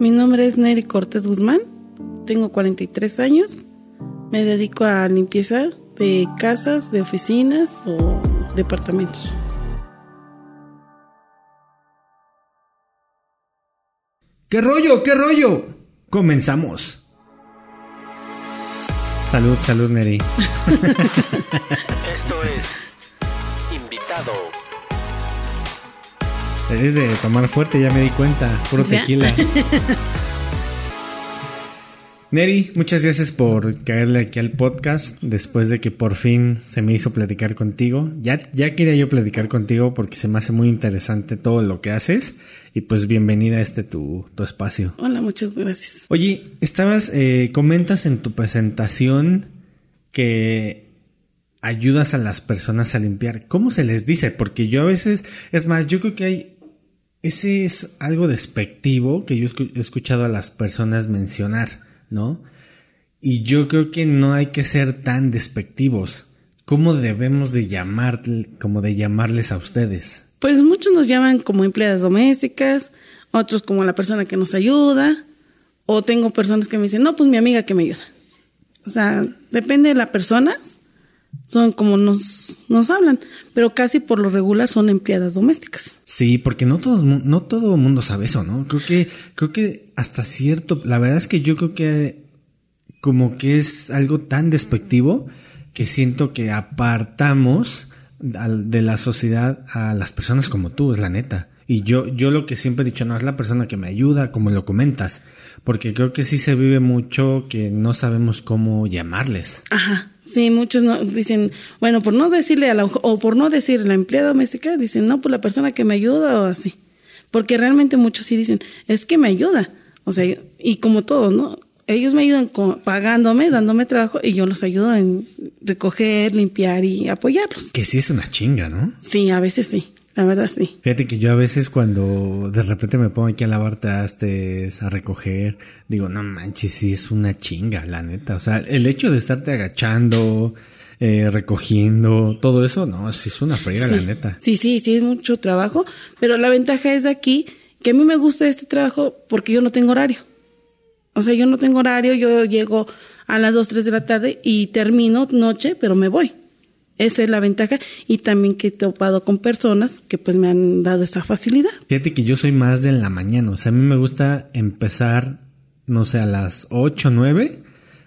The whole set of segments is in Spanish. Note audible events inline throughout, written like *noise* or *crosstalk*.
Mi nombre es Neri Cortés Guzmán, tengo 43 años, me dedico a limpieza de casas, de oficinas o departamentos. ¿Qué rollo? ¿Qué rollo? Comenzamos. Salud, salud, Neri. *laughs* Esto es Invitado. Eres de tomar fuerte, ya me di cuenta. Puro ¿Ya? tequila. *laughs* Neri, muchas gracias por caerle aquí al podcast después de que por fin se me hizo platicar contigo. Ya, ya quería yo platicar contigo porque se me hace muy interesante todo lo que haces. Y pues bienvenida a este tu, tu espacio. Hola, muchas gracias. Oye, estabas, eh, comentas en tu presentación que ayudas a las personas a limpiar. ¿Cómo se les dice? Porque yo a veces, es más, yo creo que hay, ese es algo despectivo que yo he escuchado a las personas mencionar, ¿no? Y yo creo que no hay que ser tan despectivos. ¿Cómo debemos de llamar, como de llamarles a ustedes? Pues muchos nos llaman como empleadas domésticas, otros como la persona que nos ayuda, o tengo personas que me dicen, no, pues mi amiga que me ayuda. O sea, depende de la persona, son como nos, nos hablan, pero casi por lo regular son empleadas domésticas. Sí, porque no todos, no todo el mundo sabe eso, ¿no? Creo que, creo que hasta cierto, la verdad es que yo creo que como que es algo tan despectivo que siento que apartamos de la sociedad a las personas como tú, es la neta. Y yo, yo lo que siempre he dicho, no, es la persona que me ayuda, como lo comentas, porque creo que sí se vive mucho que no sabemos cómo llamarles. Ajá, sí, muchos no, dicen, bueno, por no decirle a la, o por no decir la empleada doméstica, dicen, no, pues la persona que me ayuda o así. Porque realmente muchos sí dicen, es que me ayuda. O sea, y como todos, ¿no? Ellos me ayudan con- pagándome, dándome trabajo y yo los ayudo en recoger, limpiar y apoyarlos. Que sí es una chinga, ¿no? Sí, a veces sí, la verdad sí. Fíjate que yo a veces cuando de repente me pongo aquí a lavar trastes, a recoger, digo, no manches, sí es una chinga, la neta. O sea, el hecho de estarte agachando, eh, recogiendo, todo eso, no, sí es una friega, sí. la neta. Sí, sí, sí, es mucho trabajo, pero la ventaja es de aquí que a mí me gusta este trabajo porque yo no tengo horario. O sea, yo no tengo horario, yo llego a las 2, 3 de la tarde y termino noche, pero me voy. Esa es la ventaja y también que he topado con personas que pues me han dado esa facilidad. Fíjate que yo soy más de la mañana, o sea, a mí me gusta empezar, no sé, a las 8, 9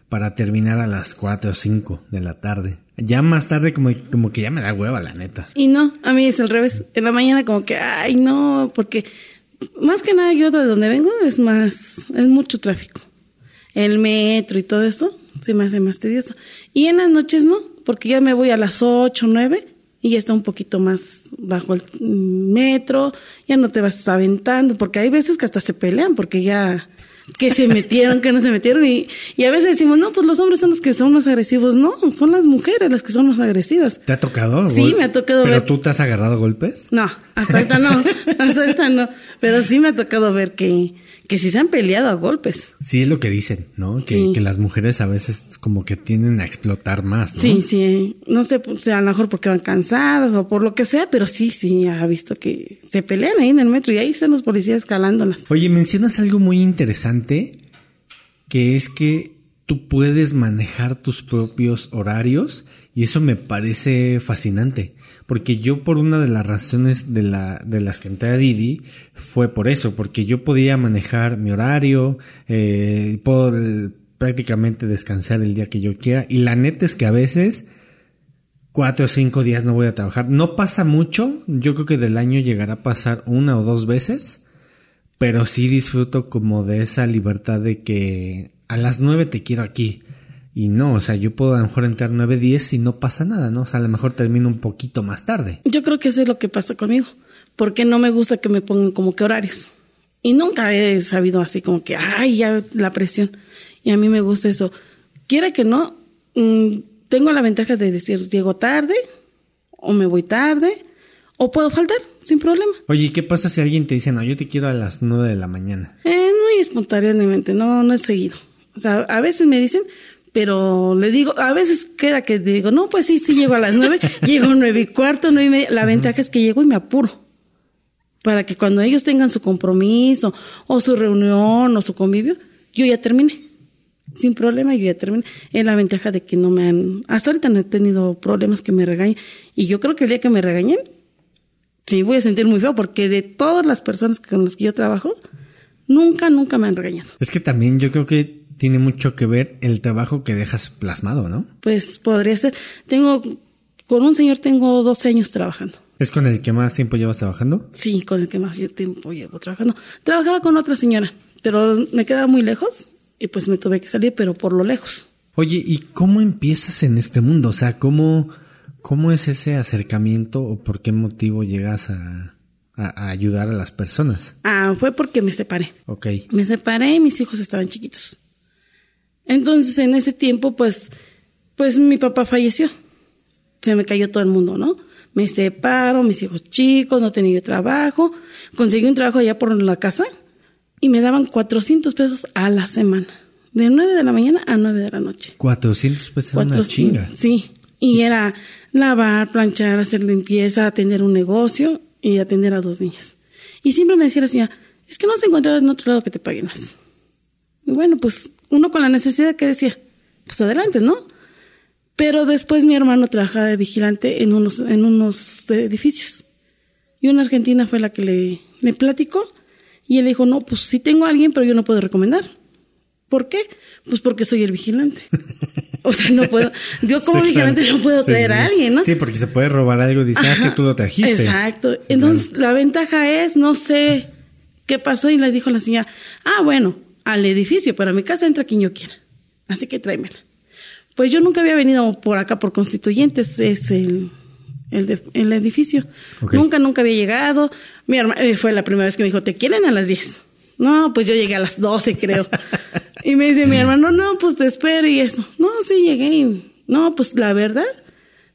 para terminar a las 4 o 5 de la tarde. Ya más tarde como, como que ya me da hueva, la neta. Y no, a mí es al revés. En la mañana como que, ay, no, porque más que nada yo de donde vengo es más, es mucho tráfico. El metro y todo eso se me hace más tedioso. Y en las noches no, porque ya me voy a las 8, 9 y ya está un poquito más bajo el metro, ya no te vas aventando, porque hay veces que hasta se pelean, porque ya que se *laughs* metieron, que no se metieron, y, y a veces decimos, no, pues los hombres son los que son más agresivos, no, son las mujeres las que son más agresivas. ¿Te ha tocado? Sí, me ha tocado ¿Pero ver. tú te has agarrado golpes? No, hasta ahorita no, *laughs* hasta ahorita no. Pero sí me ha tocado ver que, que sí se han peleado a golpes. Sí, es lo que dicen, ¿no? Que, Sí. que las mujeres a veces como que tienden a explotar más, ¿no? Sí, sí, no sé, pues, a lo mejor porque van cansadas o por lo que sea, pero sí, sí, ha visto que se pelean ahí en el metro y ahí están los policías calándolas. Oye, mencionas algo muy interesante, que es que tú puedes manejar tus propios horarios y eso me parece fascinante. Porque yo por una de las razones de, la, de las que entré a Didi fue por eso, porque yo podía manejar mi horario, eh, puedo eh, prácticamente descansar el día que yo quiera y la neta es que a veces cuatro o cinco días no voy a trabajar. No pasa mucho, yo creo que del año llegará a pasar una o dos veces, pero sí disfruto como de esa libertad de que a las nueve te quiero aquí. Y no, o sea, yo puedo a lo mejor entrar nueve, diez y no pasa nada, ¿no? O sea, a lo mejor termino un poquito más tarde. Yo creo que eso es lo que pasa conmigo, porque no me gusta que me pongan como que horarios. Y nunca he sabido así como que, ay, ya la presión. Y a mí me gusta eso. Quiera que no, mm, tengo la ventaja de decir, llego tarde, o me voy tarde, o puedo faltar, sin problema. Oye, ¿y qué pasa si alguien te dice, no, yo te quiero a las nueve de la mañana? Eh, muy espontáneamente, no, no es seguido. O sea, a veces me dicen, pero le digo, a veces queda que digo, no, pues sí, sí llego a las nueve, *laughs* llego nueve y cuarto, nueve y media. La ventaja es que llego y me apuro. para que cuando ellos tengan su compromiso o su reunión o su convivio, yo ya terminé. Sin problema, yo ya terminé. Es la ventaja de que no me han... Hasta ahorita no he tenido problemas que me regañen. Y yo creo que el día que me regañen, sí voy a sentir muy feo porque de todas las personas con las que yo trabajo, nunca, nunca me han regañado. Es que también yo creo que tiene mucho que ver el trabajo que dejas plasmado, ¿no? Pues podría ser. Tengo, con un señor tengo 12 años trabajando. ¿Es con el que más tiempo llevas trabajando? Sí, con el que más tiempo llevo trabajando. Trabajaba con otra señora, pero me quedaba muy lejos y pues me tuve que salir, pero por lo lejos. Oye, ¿y cómo empiezas en este mundo? O sea, ¿cómo, cómo es ese acercamiento o por qué motivo llegas a, a, a ayudar a las personas? Ah, fue porque me separé. Ok. Me separé y mis hijos estaban chiquitos. Entonces, en ese tiempo, pues, pues mi papá falleció. Se me cayó todo el mundo, ¿no? Me separo, mis hijos chicos, no tenía trabajo. Conseguí un trabajo allá por la casa y me daban 400 pesos a la semana. De 9 de la mañana a 9 de la noche. 400 pesos una 400, chinga. Sí. Y era lavar, planchar, hacer limpieza, atender un negocio y atender a dos niños. Y siempre me decía la señora, es que no se encuentra en otro lado que te paguen más. Y bueno, pues uno con la necesidad que decía, pues adelante, ¿no? Pero después mi hermano trabajaba de vigilante en unos, en unos edificios. Y una argentina fue la que le, le platicó. Y él dijo, no, pues sí tengo a alguien, pero yo no puedo recomendar. ¿Por qué? Pues porque soy el vigilante. *laughs* O sea, no puedo, yo como Sí, vigilante claro. no puedo traer sí, a alguien, ¿no? Sí, porque se puede robar algo dices, ah, es que Ajá, tú lo trajiste. Exacto. Entonces, claro. la ventaja es, no sé qué pasó y le dijo la señora, ah, bueno, al edificio, pero a mi casa entra quien yo quiera. Así que tráemela. Pues yo nunca había venido por acá por constituyentes, es el, el, de- el edificio. Nunca, nunca había llegado. Mi herma- eh, fue la primera vez que me dijo, ¿te quieren a las 10? No, pues yo llegué a las 12, creo. *laughs* y me dice mi hermano, no, pues te espero y eso. No, sí, llegué. no, pues la verdad,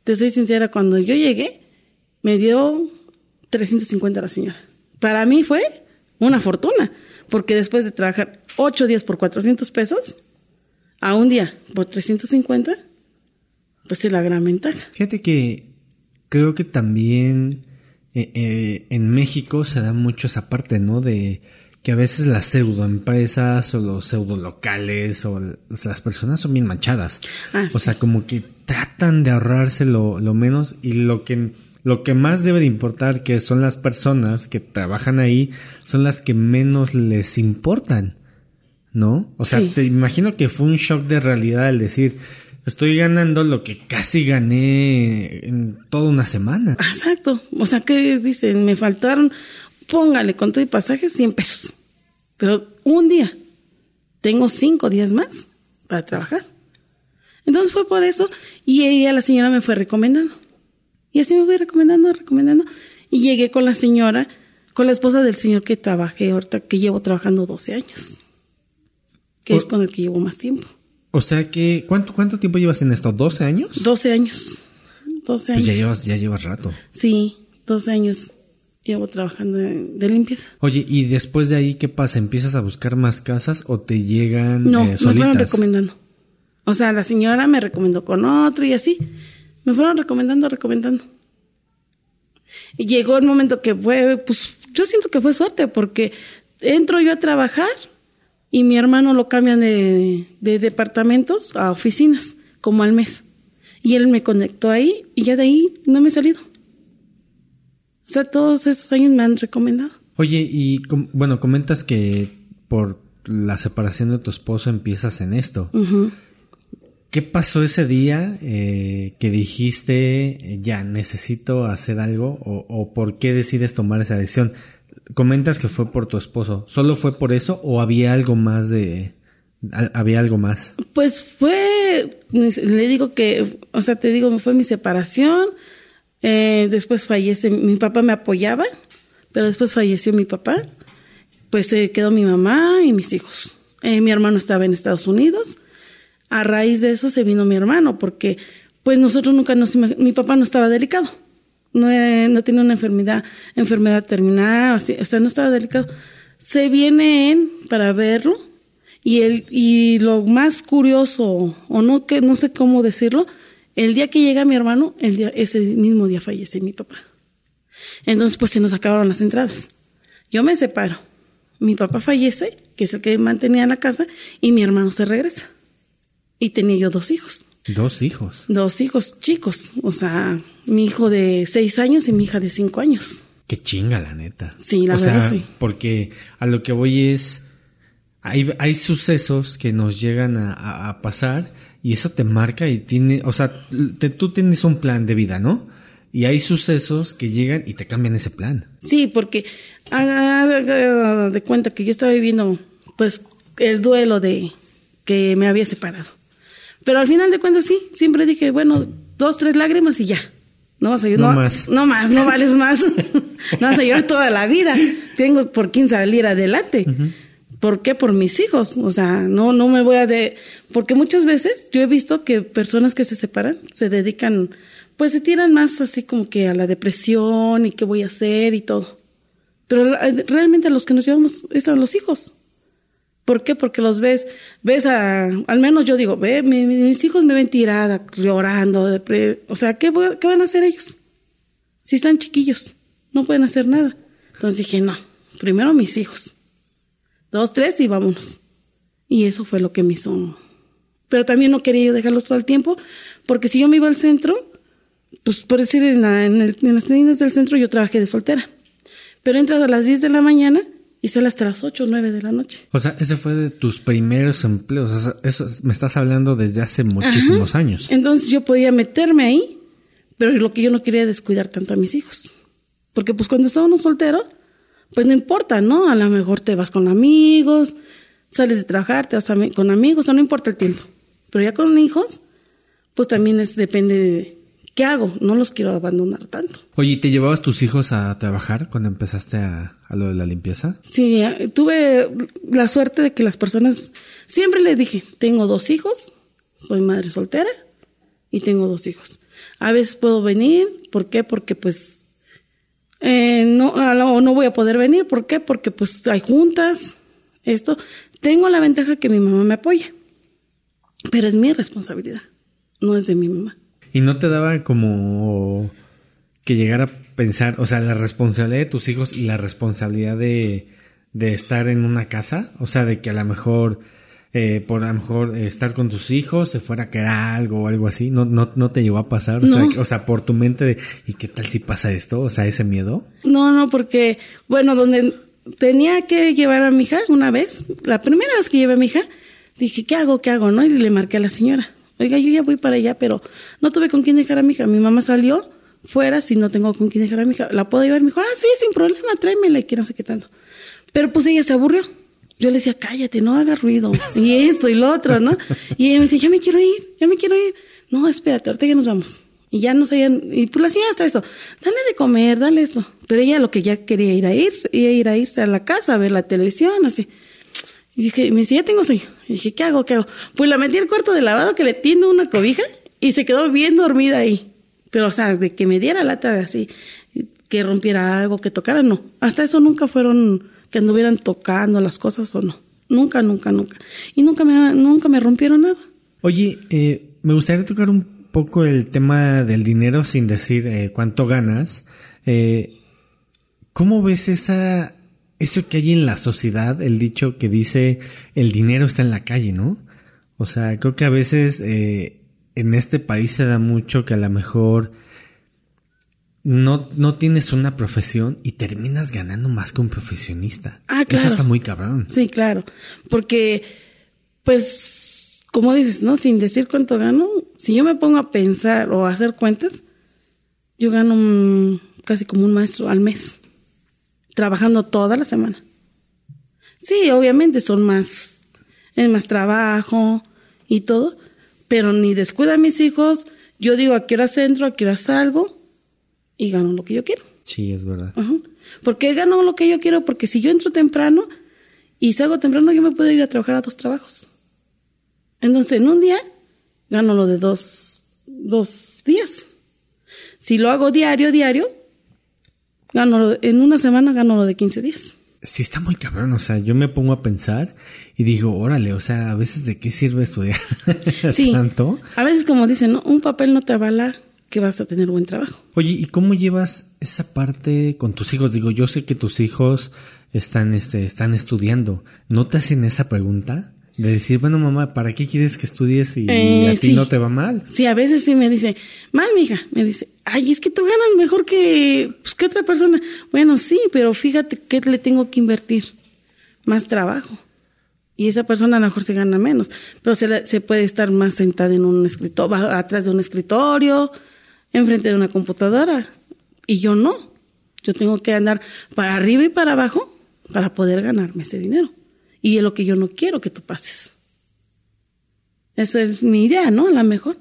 te soy sincera, cuando yo llegué, me dio 350 la señora. Para mí fue una fortuna, porque después de trabajar 8 días por 400 pesos, a un día por 350, pues es la gran ventaja. Fíjate que creo que también eh, eh, en México se da mucho esa parte, ¿no? De que a veces las pseudoempresas o los pseudo locales o las personas son bien manchadas. Ah, o sí. sea, como que tratan de ahorrarse lo, lo menos y lo que lo que más debe de importar que son las personas que trabajan ahí son las que menos les importan. ¿no? O sea, Sí. te imagino que fue un shock de realidad el decir, estoy ganando lo que casi gané en toda una semana. Ah, Exacto. O sea, ¿qué dicen? Me faltaron, póngale con todo y pasaje 100 pesos. Pero un día, tengo cinco días más para trabajar. Entonces fue por eso y ella, la señora me fue recomendando. Y así me fui recomendando, recomendando. Y llegué con la señora, con la esposa del señor que trabajé ahorita, que llevo trabajando 12 años. Que O- es con el que llevo más tiempo. O sea que, ¿cuánto, cuánto tiempo llevas en esto? ¿12 años? 12 años. 12 Pues años. ya llevas, ya llevas rato. Sí, 12 años llevo trabajando de, de limpieza. Oye, y después de ahí, ¿qué pasa? ¿Empiezas a buscar más casas o te llegan No, eh, me fueron solitas? recomendando. O sea, la señora me recomendó con otro y así. Me fueron recomendando, recomendando. Y llegó el momento que fue, pues yo siento que fue suerte porque entro yo a trabajar y mi hermano lo cambian de, de departamentos a oficinas, como al mes. Y él me conectó ahí y ya de ahí no me he salido. O sea, todos esos años me han recomendado. Oye, y com- bueno, comentas que por la separación de tu esposo empiezas en esto. Ujú. ¿Qué pasó ese día eh, que dijiste, eh, ya, necesito hacer algo? O, ¿O por qué decides tomar esa decisión? Comentas que fue por tu esposo. ¿Solo fue por eso o había algo más de... había algo más? Pues fue, le digo que, o sea, te digo, fue mi separación, eh, después fallece, mi papá me apoyaba, pero después falleció mi papá, pues se quedó mi mamá y mis hijos. Eh, mi hermano estaba en Estados Unidos, a raíz de eso se vino mi hermano, porque pues nosotros nunca nos, mi papá no estaba delicado, no, eh, no tenía una enfermedad, enfermedad terminal, así, o sea, no estaba delicado. Se viene para verlo, y y lo más curioso o no que no sé cómo decirlo, el día que llega mi hermano, el día ese mismo día fallece mi papá. Entonces pues se nos acabaron las entradas. Yo me separo. Mi papá fallece, que es el que mantenía en la casa, y mi hermano se regresa. Y tenía yo dos hijos. Dos hijos. Dos hijos chicos. O sea, mi hijo de seis años y mi hija de cinco años. Qué chinga, la neta. Sí, la o verdad sea, sí. Porque a lo que voy es. Hay, hay sucesos que nos llegan a, a- a pasar y eso te marca y tiene. O sea, te- tú tienes un plan de vida, ¿no? Y hay sucesos que llegan y te cambian ese plan. Sí, porque haga haga de cuenta que yo estaba viviendo, pues, el duelo de que me había separado. Pero al final de cuentas, sí, siempre dije, bueno, dos, tres lágrimas y ya. No vas a No más. No más, no vales más. *laughs* no vas a llorar toda la vida. Tengo por quién salir adelante. ¿Por qué? Por mis hijos. O sea, no, no me voy a de. Porque muchas veces yo he visto que personas que se separan se dedican, pues se tiran más así como que a la depresión y qué voy a hacer y todo. Pero la- realmente a los que nos llevamos es a los hijos. ¿Por qué? Porque los ves, ves a, al menos yo digo, ve, mi- mi- mis hijos me ven tirada, llorando, depre- o sea, ¿qué, ¿qué van a hacer ellos? Si están chiquillos, no pueden hacer nada. Entonces dije, no, primero mis hijos. Dos, tres y vámonos. Y eso fue lo que me hizo. Pero también no quería yo dejarlos todo el tiempo, porque si yo me iba al centro, pues por decir, en, en las tiendas del centro yo trabajé de soltera. Pero entras a las 10 de la mañana y sales hasta las 8 o 9 de la noche. O sea, ese fue de tus primeros empleos. O sea, eso es- me estás hablando desde hace muchísimos Ajá. años. Entonces yo podía meterme ahí, pero lo que yo no quería descuidar tanto a mis hijos. Porque pues cuando está uno soltero, pues no importa, ¿no? A lo mejor te vas con amigos, sales de trabajar, te vas ami- con amigos, o no importa el tiempo. Pero ya con hijos, pues también es depende de qué hago. No los quiero abandonar tanto. Oye, ¿y ¿te llevabas tus hijos a trabajar cuando empezaste a, a lo de la limpieza? Sí, eh, tuve la suerte de que las personas, siempre les dije, tengo dos hijos, soy madre soltera y tengo dos hijos. A veces puedo venir, ¿por qué? Porque pues eh, no, no voy a poder venir, ¿por qué? Porque pues hay juntas, esto. Tengo la ventaja que mi mamá me apoya, pero es mi responsabilidad, no es de mi mamá. ¿Y no te daba como que llegar a pensar, o sea, la responsabilidad de tus hijos y la responsabilidad de, de estar en una casa? O sea, de que a lo mejor, eh, por a lo mejor eh, estar con tus hijos se fuera a caer algo o algo así. ¿No, no, no te llegó a pasar? O, sea, que- o sea, por tu mente de, ¿y qué tal si pasa esto? O sea, ese miedo. No, no, porque, bueno, donde tenía que llevar a mi hija una vez, la primera vez que llevé a mi hija, dije, ¿qué hago? ¿Qué hago? ¿No? Y le marqué a la señora. Oiga, yo ya voy para allá, pero no tuve con quién dejar a mi hija. Mi mamá salió fuera si no tengo con quién dejar a mi hija. ¿La puedo llevar? Me dijo, ah, sí, sin problema, tráemela y que no sé qué tanto. Pero pues ella se aburrió. Yo le decía, cállate, no hagas ruido. *laughs* Y esto y lo otro, ¿no? Y ella me decía, ya me quiero ir, ya me quiero ir. No, espérate, ahorita ya nos vamos. Y ya no sabían, y pues la señora hasta eso, dale de comer, dale eso. Pero ella lo que ya quería ir a irse, ir a irse a la casa a ver la televisión, así. Y dije, me decía, ya tengo sueño. Y dije, ¿qué hago? ¿Qué hago? Pues la metí al cuarto de lavado que le tiendo una cobija y se quedó bien dormida ahí. Pero, o sea, de que me diera lata de así, que rompiera algo, que tocara, no. Hasta eso nunca fueron que anduvieran tocando las cosas o no. Nunca, nunca, nunca. Y nunca me, nunca me rompieron nada. Oye, eh, me gustaría tocar un poco el tema del dinero sin decir eh, cuánto ganas. Eh, ¿Cómo ves esa eso que hay en la sociedad, el dicho que dice el dinero está en la calle, ¿no? O sea, creo que a veces eh, en este país se da mucho que a lo mejor no, no tienes una profesión y terminas ganando más que un profesionista. Ah, claro. Eso está muy cabrón. Sí, claro. Porque, pues, como dices, ¿no? Sin decir cuánto gano, si yo me pongo a pensar o a hacer cuentas, yo gano mm, casi como un maestro al mes, trabajando toda la semana. Sí, obviamente son más, es más trabajo y todo, pero ni descuida a mis hijos. Yo digo a qué hora entro, a qué hora salgo y gano lo que yo quiero. Sí, es verdad. Ajá. ¿Por qué gano lo que yo quiero? Porque si yo entro temprano y salgo temprano, yo me puedo ir a trabajar a dos trabajos. Entonces, en un día, gano lo de dos, dos días. Si lo hago diario, diario, gano en una semana gano lo de 15 días. Sí, está muy cabrón. O sea, yo me pongo a pensar y digo, órale, o sea, a veces de qué sirve estudiar *laughs* Sí. tanto. A veces, como dicen, ¿no? un papel no te avala que vas a tener buen trabajo. Oye, ¿y cómo llevas esa parte con tus hijos? Digo, yo sé que tus hijos están, este, están estudiando, ¿no te hacen esa pregunta? De decir, bueno, mamá, ¿para qué quieres que estudies y Eh, a ti sí. no te va mal? Sí, a veces sí me dice, mal, mija, me dice, ay, es que tú ganas mejor que, pues, que otra persona. Bueno, sí, pero fíjate que le tengo que invertir más trabajo. Y esa persona a lo mejor se gana menos, pero se, la- se puede estar más sentada en un escritorio, atrás de un escritorio, enfrente de una computadora. Y yo no. Yo tengo que andar para arriba y para abajo para poder ganarme ese dinero. Y es lo que yo no quiero que tú pases. Esa es mi idea, ¿no? A lo mejor.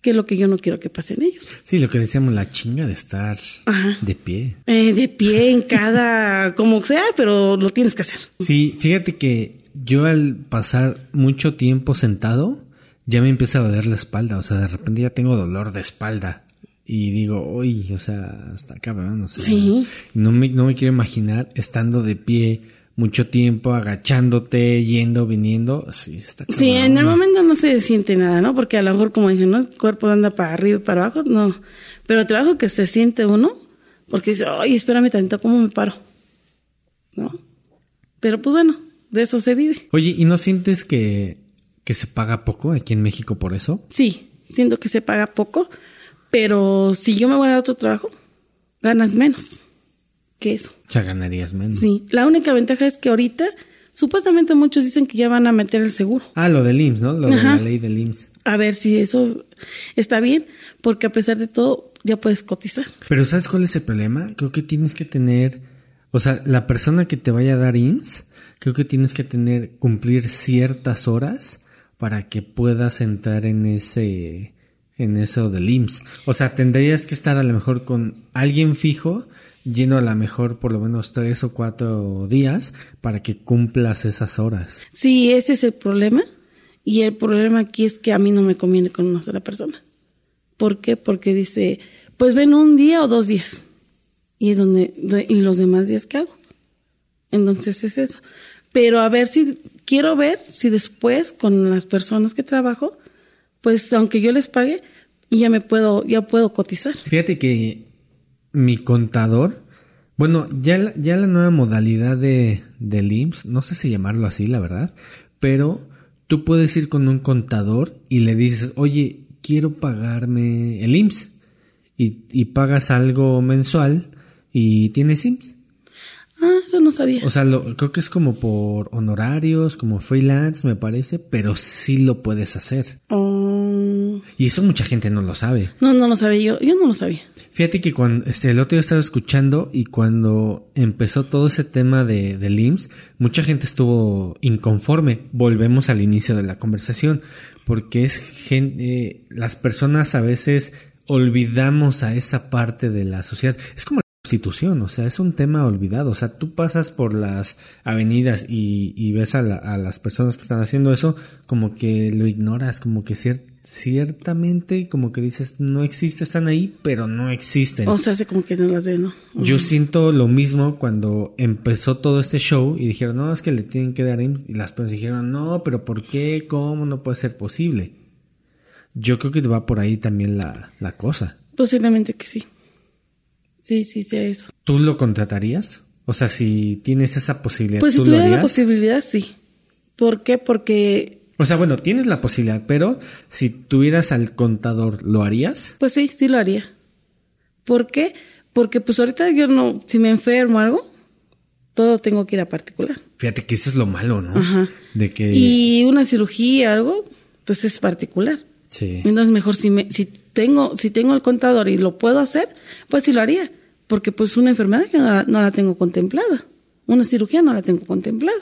Que es lo que yo no quiero que pasen ellos. Sí, lo que decíamos, la chinga de estar Ajá. de pie. Eh, de pie en cada, *laughs* como sea, pero lo tienes que hacer. Sí, fíjate que yo al pasar mucho tiempo sentado, ya me empieza a doler la espalda. O sea, de repente ya tengo dolor de espalda. Y digo, uy, o sea, hasta. O sea, Sí. no, me, no me quiero imaginar estando de pie mucho tiempo, agachándote, yendo, viniendo. Sí, está Sí, en el momento no se siente nada, ¿no? Porque a lo mejor, como dije, ¿no? El cuerpo anda para arriba y para abajo, no. Pero el trabajo que se siente uno, porque dice, ay, espérame tanto, ¿cómo me paro? ¿No? Pero pues bueno, de eso se vive. Oye, ¿y no sientes que, que se paga poco aquí en México por eso? Sí, siento que se paga poco, pero si yo me voy a dar otro trabajo, ganas menos que eso. O sea, ganarías menos. Sí, la única ventaja es que ahorita, supuestamente muchos dicen que ya van a meter el seguro. Ah, lo del IMSS, ¿no? Lo de la ley del IMSS. A ver si eso está bien, porque a pesar de todo, ya puedes cotizar. Pero ¿sabes cuál es el problema? Creo que tienes que tener, o sea, la persona que te vaya a dar IMSS, creo que tienes que tener, cumplir ciertas horas para que puedas entrar en ese, en eso del IMSS. O sea, tendrías que estar a lo mejor con alguien fijo, yendo a lo mejor por lo menos tres o cuatro días para que cumplas esas horas. Sí, ese es el problema. Y el problema aquí es que a mí no me conviene con una sola persona. ¿Por qué? Porque dice, pues ven un día o dos días. Y es donde, de- y los demás días que hago. Entonces es eso. Pero a ver si, quiero ver si después con las personas que trabajo, pues aunque yo les pague, ya me puedo, ya puedo cotizar. Fíjate que mi contador, bueno, ya la, ya la nueva modalidad de, del IMSS, no sé si llamarlo así, la verdad, pero tú puedes ir con un contador y le dices, oye, quiero pagarme el IMSS y, y pagas algo mensual y tienes IMSS. Ah, eso no sabía. O sea, lo, creo que es como por honorarios, como freelance, me parece, pero sí lo puedes hacer. Oh, Y eso mucha gente no lo sabe. no, no lo sabía yo. Yo no lo sabía. Fíjate que cuando este, el otro día estaba escuchando y cuando empezó todo ese tema de, del IMSS, mucha gente estuvo inconforme. Volvemos al inicio de la conversación, porque es gente, las personas a veces olvidamos a esa parte de la sociedad. Es como prostitución, o sea, es un tema olvidado. O sea, tú pasas por las avenidas y, y ves a, la- a las personas que están haciendo eso, como que lo ignoras, como que cier- ciertamente, como que dices, no existe, están ahí, pero no existen. O sea, hace como que no las ve, ¿no? Yo siento lo mismo cuando empezó todo este show y dijeron, no, es que le tienen que dar IMSS. Y las personas dijeron, no, pero ¿por qué? ¿Cómo? No puede ser posible. Yo creo que va por ahí también la, la cosa. Posiblemente que sí. Sí, sí, sea eso. ¿Tú lo contratarías? O sea, si tienes esa posibilidad, Pues si ¿tú lo tuviera la posibilidad, sí. ¿Por qué? Porque, O sea, bueno, tienes la posibilidad, pero si tuvieras al contador, ¿lo harías? pues sí, sí lo haría. ¿Por qué? Porque pues ahorita yo no, si me enfermo o algo, todo tengo que ir a particular. Fíjate que eso es lo malo, ¿no? Ajá. De que... Y una cirugía algo, pues es particular. Sí. Entonces mejor si me, si tengo, si tengo el contador y lo puedo hacer, pues sí lo haría. Porque pues una enfermedad yo no la, no la tengo contemplada. Una cirugía no la tengo contemplada.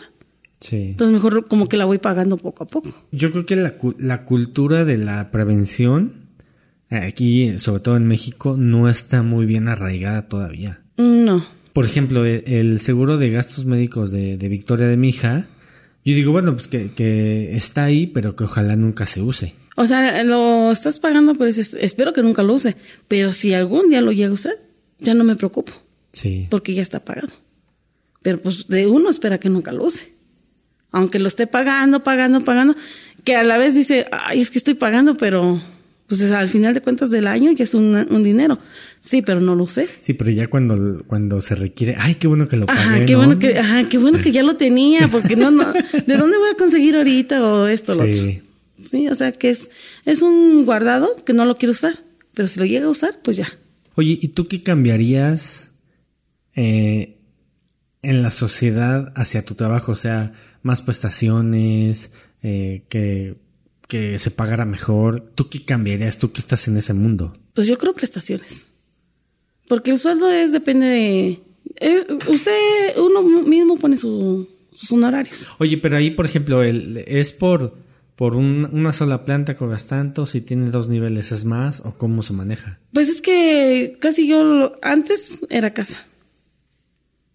Sí. Entonces mejor como que la voy pagando poco a poco. Yo creo que la, la cultura de la prevención, eh, aquí, sobre todo en México, no está muy bien arraigada todavía. No. Por ejemplo, e- el, seguro de gastos médicos de, de Victoria de mi hija, yo digo, bueno, pues que, que está ahí, pero que ojalá nunca se use. O sea, lo estás pagando, pero dices, espero que nunca lo use. Pero si algún día lo llega a usar, ya no me preocupo, Sí. porque ya está pagado. Pero pues de uno espera que nunca lo use. Aunque lo esté pagando, pagando, pagando, que a la vez dice, ay, es que estoy pagando, pero Pues es, al final de cuentas del año ya es un, un dinero. Sí, pero no lo usé. Sí, pero ya cuando, cuando se requiere, ay, qué bueno que lo pagué. Ajá, qué ¿no? bueno que, ajá, qué bueno que ya lo tenía, porque no, no, ¿de dónde voy a conseguir ahorita o esto o lo otro? Sí. O sea que es, es un guardado que no lo quiero usar, pero si lo llega a usar, pues ya. Oye, ¿y tú qué cambiarías eh, en la sociedad hacia tu trabajo? O sea, más prestaciones, eh, que, que se pagara mejor. ¿Tú qué cambiarías? Tú que estás en ese mundo. Pues yo creo prestaciones. Porque el sueldo es, depende de... eh, usted, uno mismo pone su- sus honorarios. Oye, pero ahí, por ejemplo, el, es por, por un- una sola planta cobras tanto, si tiene dos niveles es más, o cómo se maneja. Pues es que casi yo lo- antes era casa.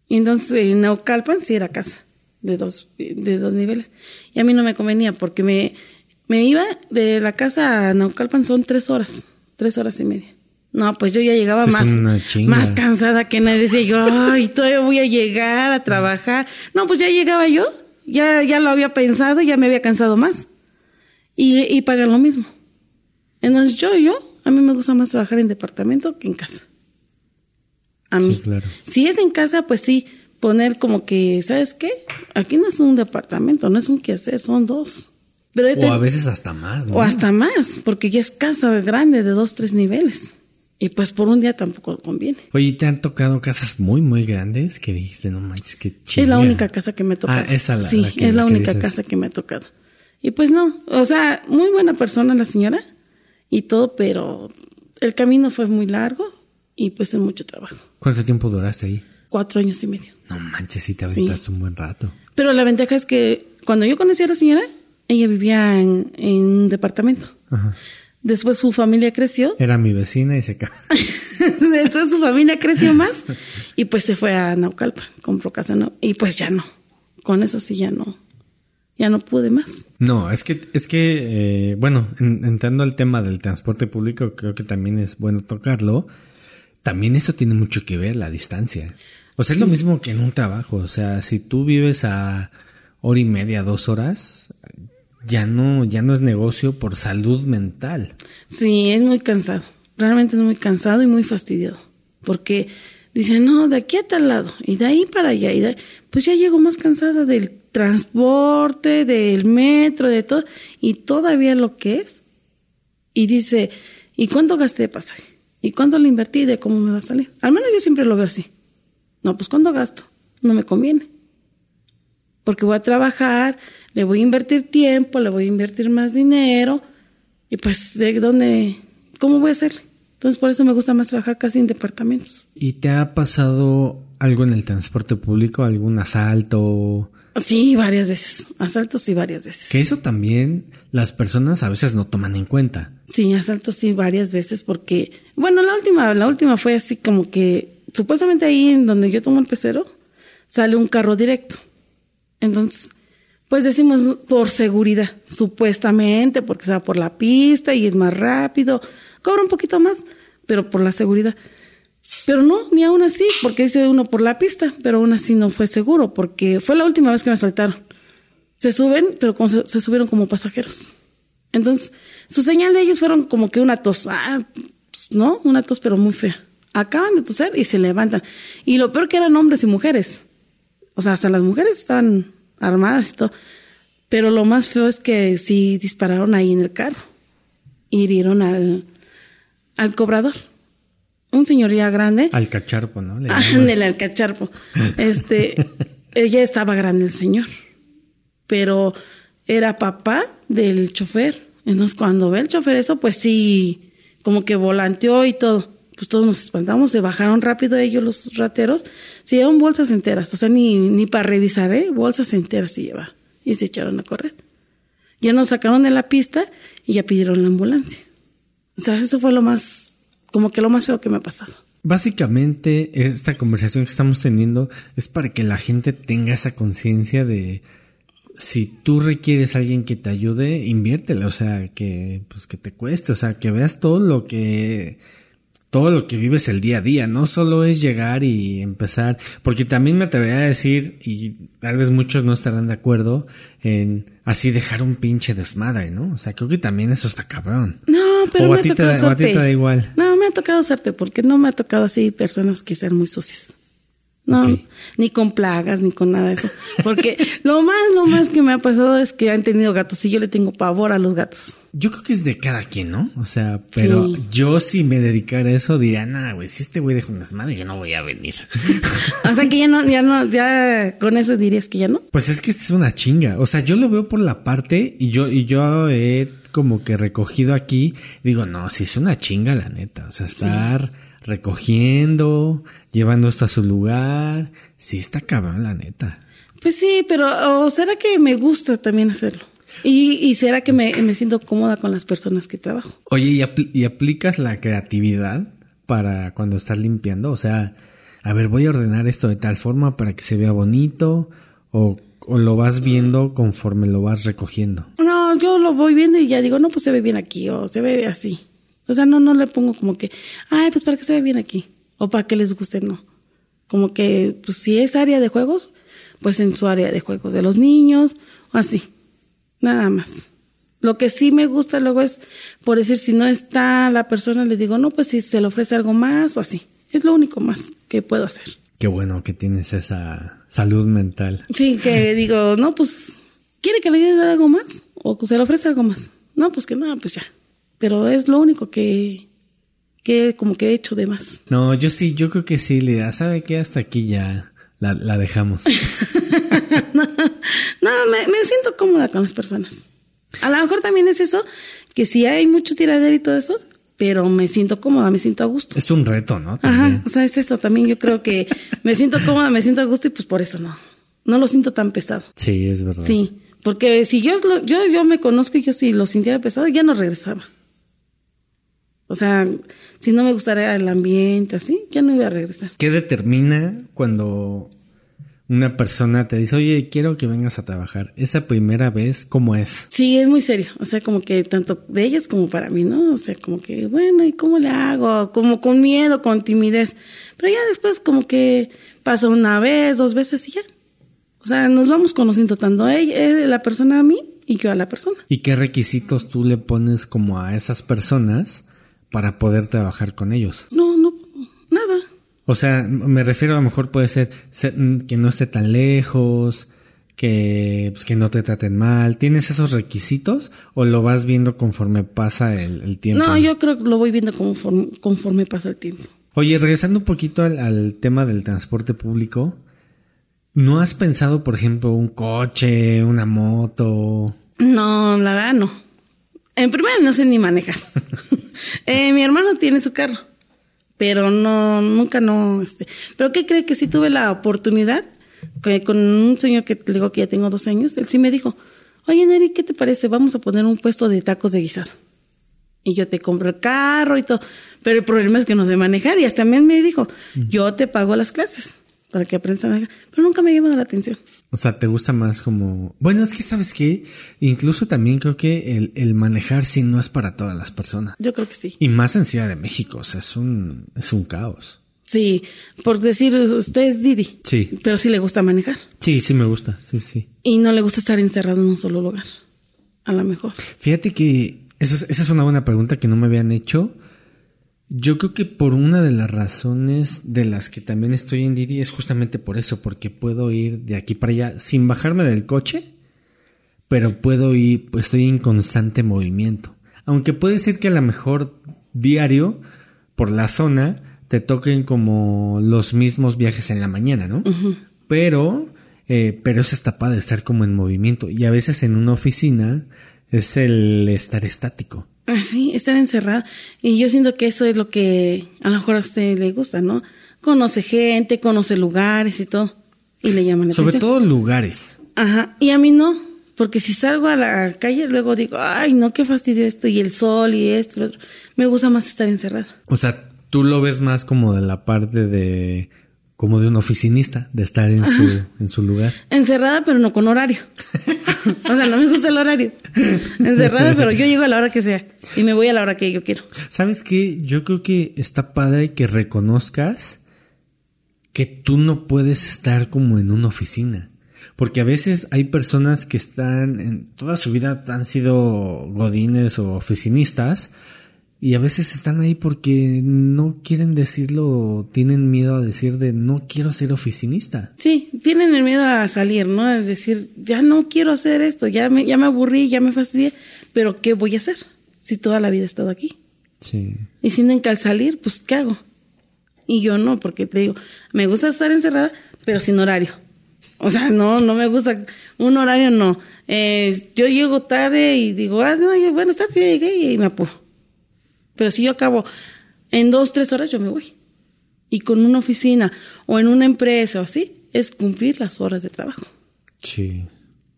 Y entonces en Naucalpan sí era casa, de dos, de dos niveles. Y a mí no me convenía porque me, me iba de la casa a Naucalpan son tres horas, tres horas y media. No, pues yo ya llegaba más, más cansada que nadie. Decía yo, ay, todavía voy a llegar a trabajar. No, pues ya llegaba yo, ya, ya lo había pensado, ya me había cansado más. Y, y pagan lo mismo. Entonces yo, yo, a mí me gusta más trabajar en departamento que en casa. A Sí, mí. claro. Si es en casa, pues sí, poner como que, ¿sabes qué? Aquí no es un departamento, no es un quehacer, son dos. Pero O a veces hasta más, ¿no? o hasta más, porque ya es casa grande de dos, tres niveles. Y pues por un día tampoco conviene. Oye, ¿te han tocado casas muy, muy grandes que dijiste, no manches, qué chinga? Es la única casa que me ha tocado. Ah, esa la- Sí, la que- es la única dices. casa que me ha tocado. Y pues no, o sea, muy buena persona la señora y todo, pero el camino fue muy largo y pues es mucho trabajo. ¿Cuánto tiempo duraste ahí? Cuatro años y medio. No manches, sí te aventaste un buen rato. Pero la ventaja es que cuando yo conocí a la señora, ella vivía en, en un departamento. Ajá. Después su familia creció. Era mi vecina y se ca... *laughs* Después su familia creció más y pues se fue a Naucalpa, compró casa no y pues ya no. Con eso sí ya no, ya no pude más. No, es que, es que, eh, bueno, en- entrando al tema del transporte público, creo que también es bueno tocarlo. También eso tiene mucho que ver, la distancia. O sea, es lo mismo que en un trabajo. O sea, si tú vives a hora y media, dos horas, ya no, ya no es negocio por salud mental. Sí, es muy cansado. Realmente es muy cansado y muy fastidiado. Porque dicen, no, de aquí a tal lado y de ahí para allá. Y de- pues ya llego más cansada del transporte, del metro, de todo. Y todavía lo que es. Y dice, ¿y cuánto gasté de pasaje? ¿Y cuánto le invertí de cómo me va a salir? Al menos yo siempre lo veo así. No, pues ¿cuánto gasto? No me conviene. Porque voy a trabajar, le voy a invertir tiempo, le voy a invertir más dinero. Y pues, ¿de dónde? ¿Cómo voy a hacerle? Entonces, por eso me gusta más trabajar casi en departamentos. ¿Y te ha pasado algo en el transporte público? ¿Algún asalto? Sí, varias veces. Asaltos sí, varias veces. Que eso también las personas a veces no toman en cuenta. Sí, asaltos sí, varias veces porque, bueno, la última, la última fue así como que, supuestamente ahí en donde yo tomo el pecero, sale un carro directo. Entonces, pues decimos por seguridad, supuestamente, porque se va por la pista y es más rápido, cobra un poquito más, pero por la seguridad. Pero no, ni aún así, porque dice uno por la pista, pero aún así no fue seguro, porque fue la última vez que me asaltaron. Se suben, pero como se, se subieron como pasajeros. Entonces, su señal de ellos fueron como que una tos, ah, pues, ¿no? Una tos, pero muy fea. Acaban de toser y se levantan. Y lo peor que eran hombres y mujeres. O sea, hasta las mujeres estaban armadas y todo. Pero lo más feo es que sí dispararon ahí en el carro. Hirieron al, al cobrador. Un señor ya grande. Al cacharpo, ¿no? Le Ah, el alcacharpo. Este, ella estaba grande el señor, pero era papá del chofer. Entonces cuando ve el chofer eso, pues sí, como que volanteó y todo. Pues todos nos espantamos, se bajaron rápido ellos los rateros, se llevaron bolsas enteras, o sea, ni, ni para revisar, ¿eh? Bolsas enteras se lleva. Y se echaron a correr. Ya nos sacaron de la pista y ya pidieron la ambulancia. O sea, eso fue lo más, como que lo más feo que me ha pasado. Básicamente, esta conversación que estamos teniendo es para que la gente tenga esa conciencia de si tú requieres a alguien que te ayude, inviértela, o sea, que pues que te cueste, o sea, que veas todo lo que todo lo que vives el día a día, no solo es llegar y empezar, porque también me atrevería a decir, y tal vez muchos no estarán de acuerdo, en así dejar un pinche desmadre, ¿no? O sea, creo que también eso está cabrón. No, pero O a me ti ha te tocado da- o a ti te suerte. da igual. No, me ha tocado suerte porque no me ha tocado así personas que sean muy sucias. No, Ok. ni con plagas, ni con nada de eso. Porque *laughs* lo más, lo más que me ha pasado es que han tenido gatos y yo le tengo pavor a los gatos. Yo creo que es de cada quien, ¿no? O sea, pero Sí. yo si me dedicara a eso diría, nah, güey, si este güey deja un desmadre, yo no voy a venir. *laughs* O sea que ya no, ya no, ya con eso dirías que ya no. Pues es que esta es una chinga. O sea, yo lo veo por la parte y yo, y yo he como que recogido aquí. Digo, no, si es una chinga, la neta. O sea, estar recogiendo, llevando esto a su lugar. Sí está cabrón, la neta. Pues sí, pero o será que me gusta también hacerlo. Y, y será que me, me siento cómoda con las personas que trabajo. Oye, ¿y, apl- y aplicas la creatividad para cuando estás limpiando? O sea, a ver, voy a ordenar esto de tal forma para que se vea bonito o, o lo vas viendo conforme lo vas recogiendo. No, yo lo voy viendo y ya digo, no, pues se ve bien aquí o se ve así. O sea, no, no le pongo como que, ay, pues para que se ve bien aquí o para que les guste, no. Como que, pues si es área de juegos, pues en su área de juegos de los niños o así. Nada más. Lo que sí me gusta luego es, por decir, si no está la persona, le digo, no, pues si se le ofrece algo más o así. Es lo único más que puedo hacer. Qué bueno que tienes esa salud mental. Sí, que digo, no, pues, ¿quiere que le dar algo más? ¿O que se le ofrece algo más? No, pues que no, pues ya. Pero es lo único que, que como que he hecho de más. No, yo sí, yo creo que sí, Lida. ¿Sabe qué? Hasta aquí ya la, la dejamos. *laughs* No, me, me siento cómoda con las personas. A lo mejor también es eso, que sí hay mucho tiradero y todo eso, pero me siento cómoda, me siento a gusto. es un reto, ¿no? Ajá, o sea, es eso. También yo creo que me siento cómoda, me siento a gusto y pues por eso no. No lo siento tan pesado. Sí, es verdad. Sí, porque si yo, yo, yo me conozco y yo si lo sintiera pesado, ya no regresaba. O sea, si no me gustara el ambiente así, ya no iba a regresar. ¿Qué determina cuando una persona te dice, oye, quiero que vengas a trabajar? Esa primera vez, ¿cómo es? Sí, es muy serio. O sea, como que tanto de ellas como para mí, ¿no? O sea, como que, bueno, ¿y cómo le hago? Como con miedo, con timidez. Pero ya después como que pasa una vez, dos veces y ya. O sea, nos vamos conociendo tanto ella, eh, la persona a mí y yo a la persona. ¿Y qué requisitos tú le pones como a esas personas para poder trabajar con ellos? No, no, nada. O sea, me refiero a lo mejor puede ser se- mm, que no esté tan lejos, que, pues, que no te traten mal. ¿Tienes esos requisitos o lo vas viendo conforme pasa el, el tiempo? No, yo creo que lo voy viendo conforme, conforme pasa el tiempo. Oye, regresando un poquito al, al tema del transporte público, ¿no has pensado, por ejemplo, un coche, una moto? No, la verdad no. En primera no sé ni manejar. *laughs* Eh, mi hermano tiene su carro, pero no, nunca no. Este. Pero ¿qué cree que sí tuve la oportunidad? Que con un señor que le digo que ya tengo dos años, él sí me dijo, oye Neri, ¿qué te parece? Vamos a poner un puesto de tacos de guisado. Y yo te compro el carro y todo. Pero el problema es que no sé manejar. Y hasta también me dijo, yo te pago las clases para que aprendas a manejar. Pero nunca me ha llamado la atención. O sea, ¿te gusta más como... Bueno, es que sabes que incluso también creo que el, el manejar sí no es para todas las personas. Yo creo que sí. Y más en Ciudad de México, o sea, es un, es un caos. Sí, por decir, usted es Didi. Sí. Pero sí le gusta manejar. Sí, sí me gusta, sí, sí. Y no le gusta estar encerrado en un solo lugar. A lo mejor. Fíjate que esa es, esa es una buena pregunta que no me habían hecho. Yo creo que por una de las razones de las que también estoy en Didi es justamente por eso, porque puedo ir de aquí para allá sin bajarme del coche, pero puedo ir, pues estoy en constante movimiento. Aunque puede decir que a lo mejor diario por la zona te toquen como los mismos viajes en la mañana, ¿no? Pero, eh, pero eso está padre, estar como en movimiento. Y a veces en una oficina es el estar estático. Así, estar encerrado. Y yo siento que eso es lo que a lo mejor a usted le gusta, ¿no? Conoce gente, conoce lugares y todo. Y le llaman la Sobre atención. todo lugares. Ajá. Y a mí no. Porque si salgo a la calle, luego digo, ay, no, qué fastidio esto. Y el sol y esto y lo otro. Me gusta más estar encerrada. O sea, tú lo ves más como de la parte de como de un oficinista, de estar en su, en su lugar. Encerrada, pero no con horario. *laughs* o sea, no me gusta el horario. Encerrada, pero yo llego a la hora que sea y me voy a la hora que yo quiero. ¿Sabes qué? Yo creo que está padre que reconozcas que tú no puedes estar como en una oficina. Porque a veces hay personas que están en toda su vida han sido godines o oficinistas y a veces están ahí porque no quieren decirlo tienen miedo a decir de no quiero ser oficinista. Sí, tienen el miedo a salir, ¿no? A decir, ya no quiero hacer esto, ya me, ya me aburrí, ya me fastidié, pero ¿qué voy a hacer si toda la vida he estado aquí? Sí. Y sin que al salir, pues ¿qué hago? Y yo no, porque te digo, me gusta estar encerrada, pero sin horario. O sea, no, no me gusta un horario, no. Eh, yo llego tarde y digo, ah, no, buenas tardes, ya llegué y me apuro pero si yo acabo en dos, tres horas, yo me voy. Y con una oficina o en una empresa o así, es cumplir las horas de trabajo. Sí.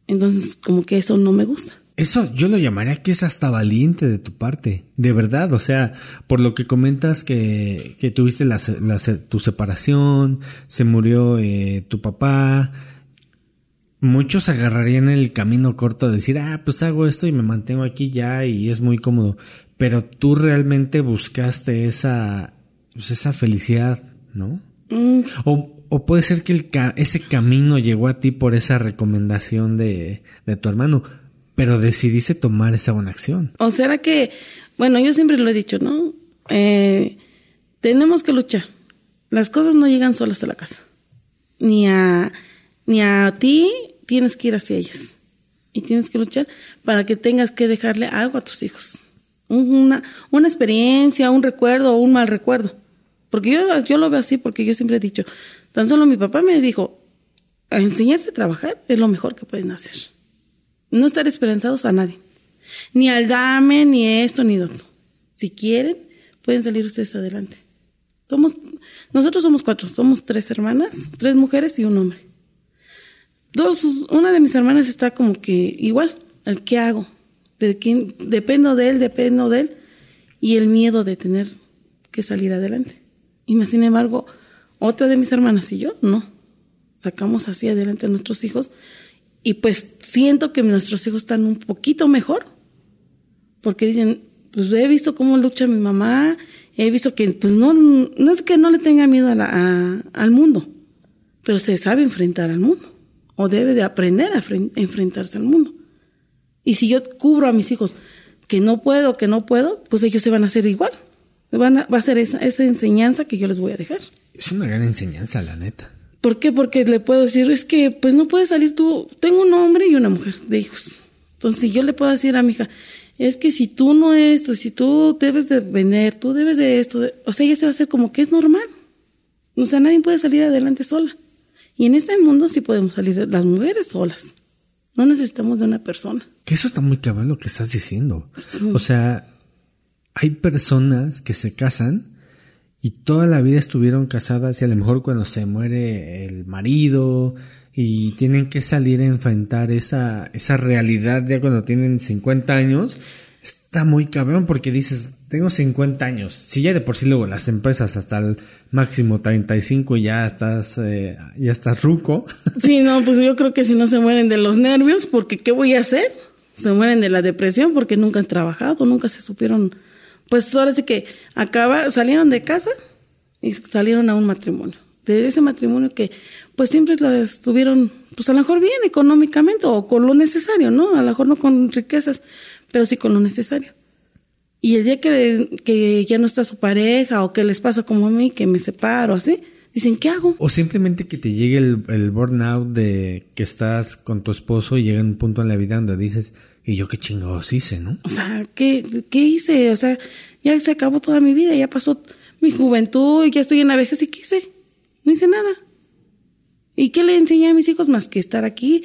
Entonces, como que eso no me gusta. Eso yo lo llamaría que es hasta valiente de tu parte, de verdad, o sea, por lo que comentas que, que tuviste la, tu separación, se murió eh, tu papá, muchos agarrarían el camino corto de decir, ah, pues hago esto y me mantengo aquí ya y es muy cómodo, pero tú realmente buscaste esa, pues esa felicidad, ¿no? Mm. O, o, puede ser que el ese camino llegó a ti por esa recomendación de, de tu hermano, pero decidiste tomar esa buena acción. O será que, bueno, yo siempre lo he dicho, ¿no? Eh, tenemos que luchar. Las cosas no llegan solas a la casa. Ni a, ni a ti tienes que ir hacia ellas. Y tienes que luchar para que tengas que dejarle algo a tus hijos una, una experiencia, un recuerdo o un mal recuerdo. Porque yo, yo lo veo así porque yo siempre he dicho, tan solo mi papá me dijo, enseñarse a trabajar es lo mejor que pueden hacer. No estar esperanzados a nadie. Ni al dame, ni esto, ni otro. Si quieren, pueden salir ustedes adelante. Somos, nosotros somos cuatro, somos tres hermanas, tres mujeres y un hombre. Dos, una de mis hermanas está como que igual, el qué hago, de quién, dependo de él, dependo de él, y el miedo de tener que salir adelante. Y más sin embargo, otra de mis hermanas y yo, no. Sacamos así adelante a nuestros hijos y pues siento que nuestros hijos están un poquito mejor porque dicen, pues he visto cómo lucha mi mamá, he visto que pues no, no es que no le tenga miedo al mundo, pero se sabe enfrentar al mundo o debe de aprender a enfrentarse al mundo. Y si yo cubro a mis hijos que no puedo, que no puedo, pues ellos se van a hacer igual. Van a, va a ser esa, esa enseñanza que yo les voy a dejar. Es una gran enseñanza, la neta. ¿Por qué? Porque le puedo decir, es que pues no puedes salir tú, tengo un hombre y una mujer de hijos. Entonces, si yo le puedo decir a mi hija, es que si tú no esto, si tú debes de vender, tú debes de esto, o sea, ella se va a hacer como que es normal. O sea, nadie puede salir adelante sola. Y en este mundo sí podemos salir las mujeres solas. No necesitamos de una persona. Que eso está muy cabrón lo que estás diciendo. O sea, hay personas que se casan y toda la vida estuvieron casadas y a lo mejor cuando se muere el marido y tienen que salir a enfrentar esa, esa realidad ya cuando tienen 50 años, está muy cabrón porque dices, tengo 50 años. Si ya de por sí luego las empresas hasta el máximo 35 y ya estás, eh, ya estás ruco. Sí, no, pues yo creo que si no se mueren de los nervios, porque ¿qué voy a hacer? Se mueren de la depresión porque nunca han trabajado, nunca se supieron. Pues ahora sí que acaba, salieron de casa y salieron a un matrimonio. De ese matrimonio que pues siempre lo estuvieron, pues a lo mejor bien económicamente o con lo necesario, ¿no? A lo mejor no con riquezas, pero sí con lo necesario. Y el día que, que ya no está su pareja o que les pasa como a mí, que me separo, así, dicen, ¿qué hago? O simplemente que te llegue el, el burnout de que estás con tu esposo y llega un punto en la vida donde dices, ¿y yo qué chingados hice, no? O sea, ¿qué, ¿qué hice? O sea, ya se acabó toda mi vida, ya pasó mi juventud y ya estoy en la vejez y ¿qué hice? No hice nada. ¿Y qué le enseñé a mis hijos más que estar aquí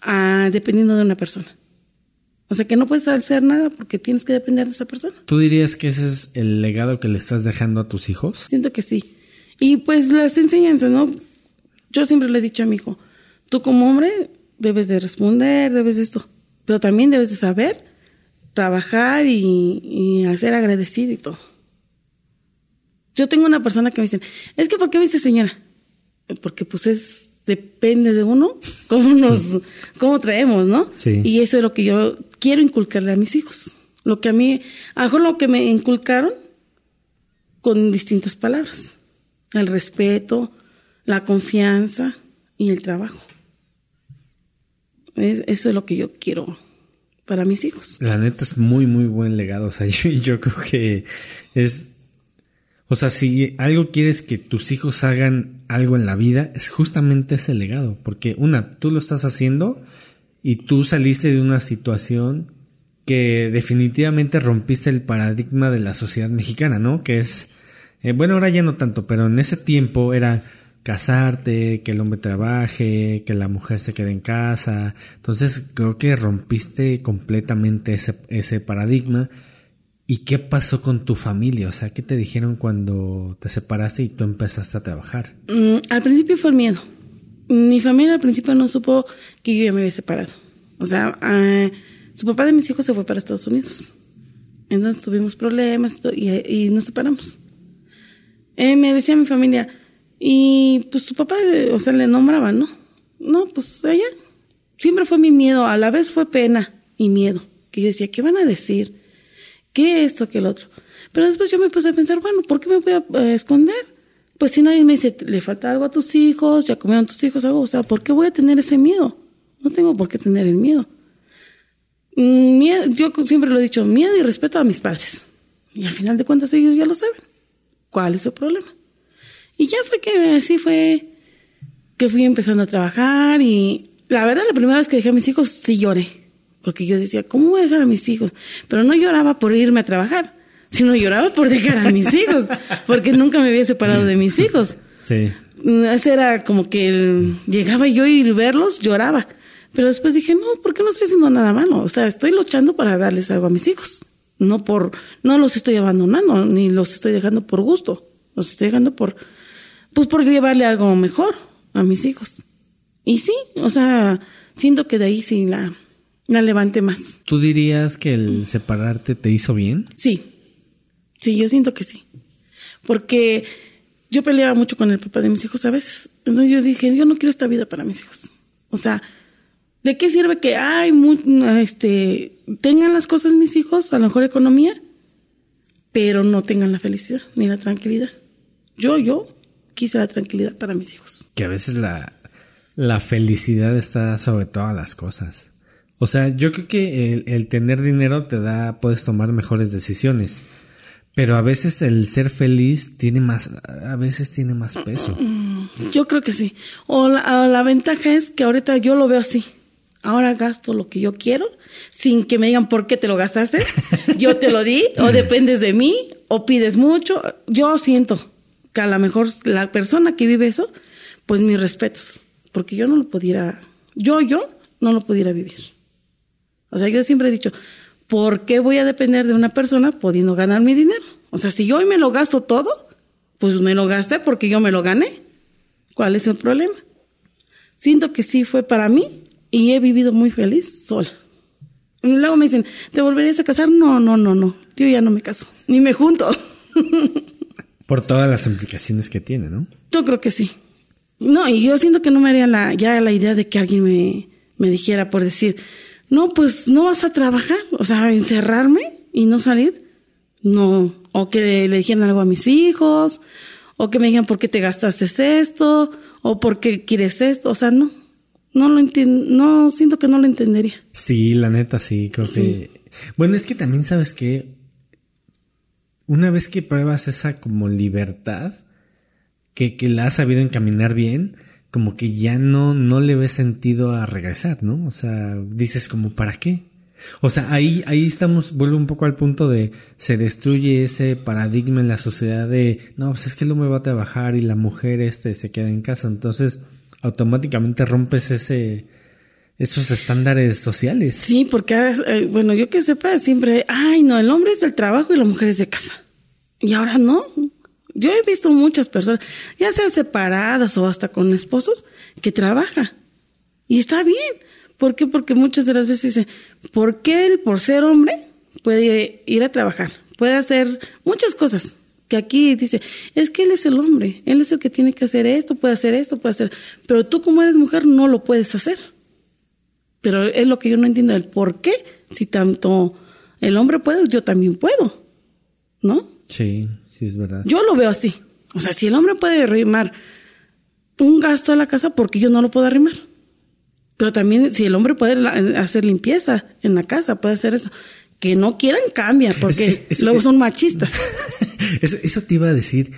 ah, dependiendo de una persona? O sea que no puedes hacer nada porque tienes que depender de esa persona. ¿Tú dirías que ese es el legado que le estás dejando a tus hijos? Siento que sí. Y pues las enseñanzas, ¿no? Yo siempre le he dicho a mi hijo, tú como hombre debes de responder, debes de esto, pero también debes de saber trabajar y, y ser agradecido y todo. Yo tengo una persona que me dice, es que ¿por qué me dice señora? porque pues es depende de uno *laughs* cómo nos *laughs* cómo traemos, ¿no? Sí. Y eso es lo que yo quiero inculcarle a mis hijos. Lo que a mí, hago lo que me inculcaron con distintas palabras. El respeto, la confianza y el trabajo. Es- eso es lo que yo quiero para mis hijos. La neta es muy, muy buen legado. O sea, *laughs* yo, yo creo que es. O sea, si algo quieres que tus hijos hagan algo en la vida, es justamente ese legado. Porque, una, tú lo estás haciendo y tú saliste de una situación que definitivamente rompiste el paradigma de la sociedad mexicana, ¿no? Que es. Eh, bueno, ahora ya no tanto, pero en ese tiempo era casarte, que el hombre trabaje, que la mujer se quede en casa. Entonces creo que rompiste completamente ese, ese paradigma. ¿Y qué pasó con tu familia? O sea, ¿qué te dijeron cuando te separaste y tú empezaste a trabajar? Mm, al principio fue el miedo. Mi familia al principio no supo que yo ya me había separado. O sea, ah, su papá de mis hijos se fue para Estados Unidos. Entonces tuvimos problemas y y nos separamos. Eh, me decía mi familia, y pues su papá, eh, o sea, le nombraba, ¿no? No, pues ella. Siempre fue mi miedo, a la vez fue pena y miedo. Que yo decía, ¿qué van a decir? ¿Qué esto, qué el otro? Pero después yo me puse a pensar, bueno, ¿por qué me voy a esconder? Pues si nadie me dice, le falta algo a tus hijos, ya comieron tus hijos algo, o sea, ¿por qué voy a tener ese miedo? No tengo por qué tener el miedo. Mm, miedo yo siempre lo he dicho, miedo y respeto a mis padres. Y al final de cuentas ellos ya lo saben. ¿Cuál es el problema? Y ya fue que así fue que fui empezando a trabajar y la verdad la primera vez que dejé a mis hijos sí lloré. Porque yo decía, ¿cómo voy a dejar a mis hijos? Pero no lloraba por irme a trabajar, sino lloraba por dejar a mis hijos, porque nunca me había separado de mis hijos. Sí. Ese era como que el- llegaba yo y verlos, lloraba. Pero después dije, no, ¿por qué no estoy haciendo nada malo? O sea, estoy luchando para darles algo a mis hijos. No por, no los estoy abandonando, ni los estoy dejando por gusto. Los estoy dejando por, pues por llevarle algo mejor a mis hijos. Y sí, o sea, siento que de ahí sí la, la levanté más. ¿Tú dirías que el separarte te hizo bien? Sí, sí, yo siento que sí. Porque yo peleaba mucho con el papá de mis hijos a veces. Entonces yo dije, yo no quiero esta vida para mis hijos. O sea, ¿de qué sirve que ay, mu- este, tengan las cosas mis hijos, a lo mejor economía, pero no tengan la felicidad ni la tranquilidad? Yo, yo quise la tranquilidad para mis hijos. Que a veces la, la felicidad está sobre todas las cosas. O sea, yo creo que el, el tener dinero te da, puedes tomar mejores decisiones. Pero a veces el ser feliz tiene más, a veces tiene más peso. Yo creo que sí. O la, o la ventaja es que ahorita yo lo veo así. Ahora gasto lo que yo quiero sin que me digan por qué te lo gastaste. *laughs* Yo te lo di, o dependes de mí, o pides mucho. Yo siento que a lo mejor la persona que vive eso, pues mis respetos. Porque yo no lo pudiera, yo, yo no lo pudiera vivir. O sea, yo siempre he dicho, ¿por qué voy a depender de una persona pudiendo ganar mi dinero? O sea, si yo hoy me lo gasto todo, pues me lo gasté porque yo me lo gané. ¿Cuál es el problema? Siento que sí fue para mí y he vivido muy feliz sola. Y luego me dicen, ¿te volverías a casar? No, no, no, no. Yo ya no me caso, ni me junto. *laughs* Por todas las implicaciones que tiene, ¿no? Yo creo que sí. No, y yo siento que no me haría la, ya la idea de que alguien me, me dijera por decir, no, pues no vas a trabajar, o sea, encerrarme y no salir. No, o que le dijeran algo a mis hijos, o que me digan por qué te gastaste esto, o por qué quieres esto, o sea, no, no lo entiendo, no, siento que no lo entendería. Sí, la neta, sí, creo que... Bueno, es que también sabes que una vez que pruebas esa como libertad, que, que la has sabido encaminar bien, como que ya no, no le ves sentido a regresar, ¿no? O sea, dices como, ¿para qué? O sea, ahí, ahí estamos, vuelvo un poco al punto de se destruye ese paradigma en la sociedad de, no, pues es que el hombre va a trabajar y la mujer este se queda en casa. Entonces, automáticamente rompes ese, esos estándares sociales. Sí, porque, eh, bueno, yo que sepa, siempre, ay, no, el hombre es del trabajo y la mujer es de casa. Y ahora no. Yo he visto muchas personas, ya sean separadas o hasta con esposos, que trabaja. Y está bien. ¿Por qué? Porque muchas de las veces dicen, ¿por qué él, por ser hombre, puede ir a trabajar? Puede hacer muchas cosas. Que aquí dice, es que él es el hombre, él es el que tiene que hacer esto, puede hacer esto, puede hacer, pero tú como eres mujer no lo puedes hacer. Pero es lo que yo no entiendo, el por qué, si tanto el hombre puede, yo también puedo, ¿no? Sí, sí, es verdad. Yo lo veo así. O sea, si el hombre puede arrimar un gasto a la casa, ¿por qué yo no lo puedo arrimar? Pero también, si el hombre puede hacer limpieza en la casa, puede hacer eso. Que no quieran, cambia, *laughs* porque Es- es- luego son machistas. *laughs* eso, eso te iba a decir.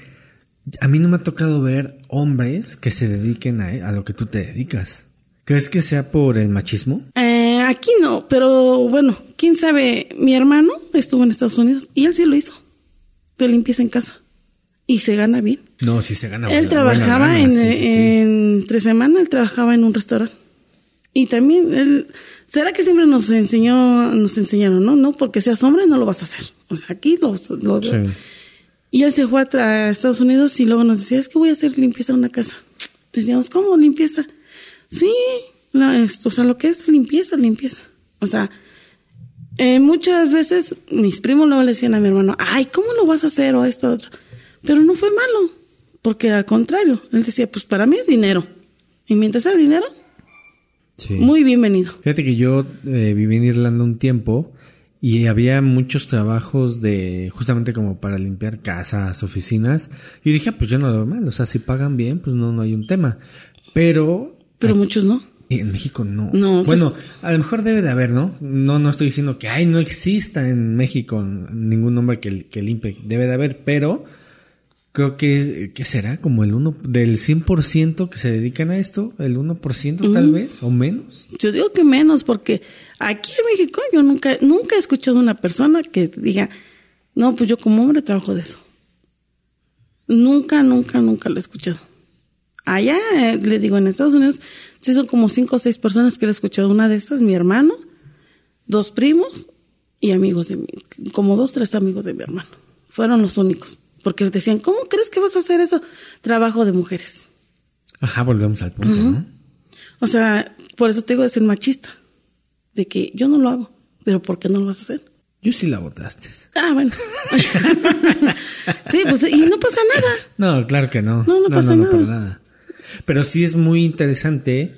A mí no me ha tocado ver hombres que se dediquen a, a lo que tú te dedicas. ¿Crees que sea por el machismo? Eh, aquí no, pero bueno, quién sabe. Mi hermano estuvo en Estados Unidos y él sí lo hizo. De limpieza en casa. Y se gana bien. No, sí se gana. él buena- trabajaba buena en, lana, sí, sí, sí. en- entre semana, él trabajaba en un restaurante. Y también él, ¿será que siempre nos enseñó, nos enseñaron, no? No, porque seas hombre no lo vas a hacer. O sea, aquí los, los- Sí. y él se fue a, Estados Unidos y luego nos decía, es que voy a hacer limpieza en una casa. Decíamos, ¿cómo limpieza? Sí, la- esto, o sea, lo que es limpieza, limpieza. O sea, eh, muchas veces mis primos luego le decían a mi hermano, ay, ¿cómo lo vas a hacer o esto o otro? Pero no fue malo, porque al contrario, él decía, pues para mí es dinero. Y mientras sea dinero, Sí. muy bienvenido. Fíjate que yo eh, viví en Irlanda un tiempo y había muchos trabajos de justamente como para limpiar casas, oficinas. Y dije, ah, pues yo no lo veo mal, o sea, si pagan bien, pues no, no hay un tema. Pero Pero muchos no. en México no. No, bueno, a lo mejor debe de haber, ¿no? No, no estoy diciendo que ay, no exista en México ningún hombre que, que limpie. Debe de haber, pero creo que, que será como el uno del 100% que se dedican a esto, el 1% tal vez, o menos. Yo digo que menos, porque aquí en México yo nunca, nunca he escuchado una persona que diga, no, pues yo como hombre trabajo de eso. Nunca, nunca, nunca lo he escuchado. Allá, eh, le digo, en Estados Unidos, sí son como cinco o seis personas que le he escuchado. Una de estas, mi hermano, dos primos y amigos de mi, como dos, tres amigos de mi hermano. Fueron los únicos. Porque decían, ¿cómo crees que vas a hacer eso? Trabajo de mujeres. Ajá, volvemos al punto, ¿no? O sea, por eso te digo de ser machista. De que yo no lo hago, pero ¿por qué no lo vas a hacer? Yo sí la votaste. Ah, bueno. *laughs* sí, pues y no pasa nada. No, claro que no. No, no pasa no, nada. para nada. Pero sí es muy interesante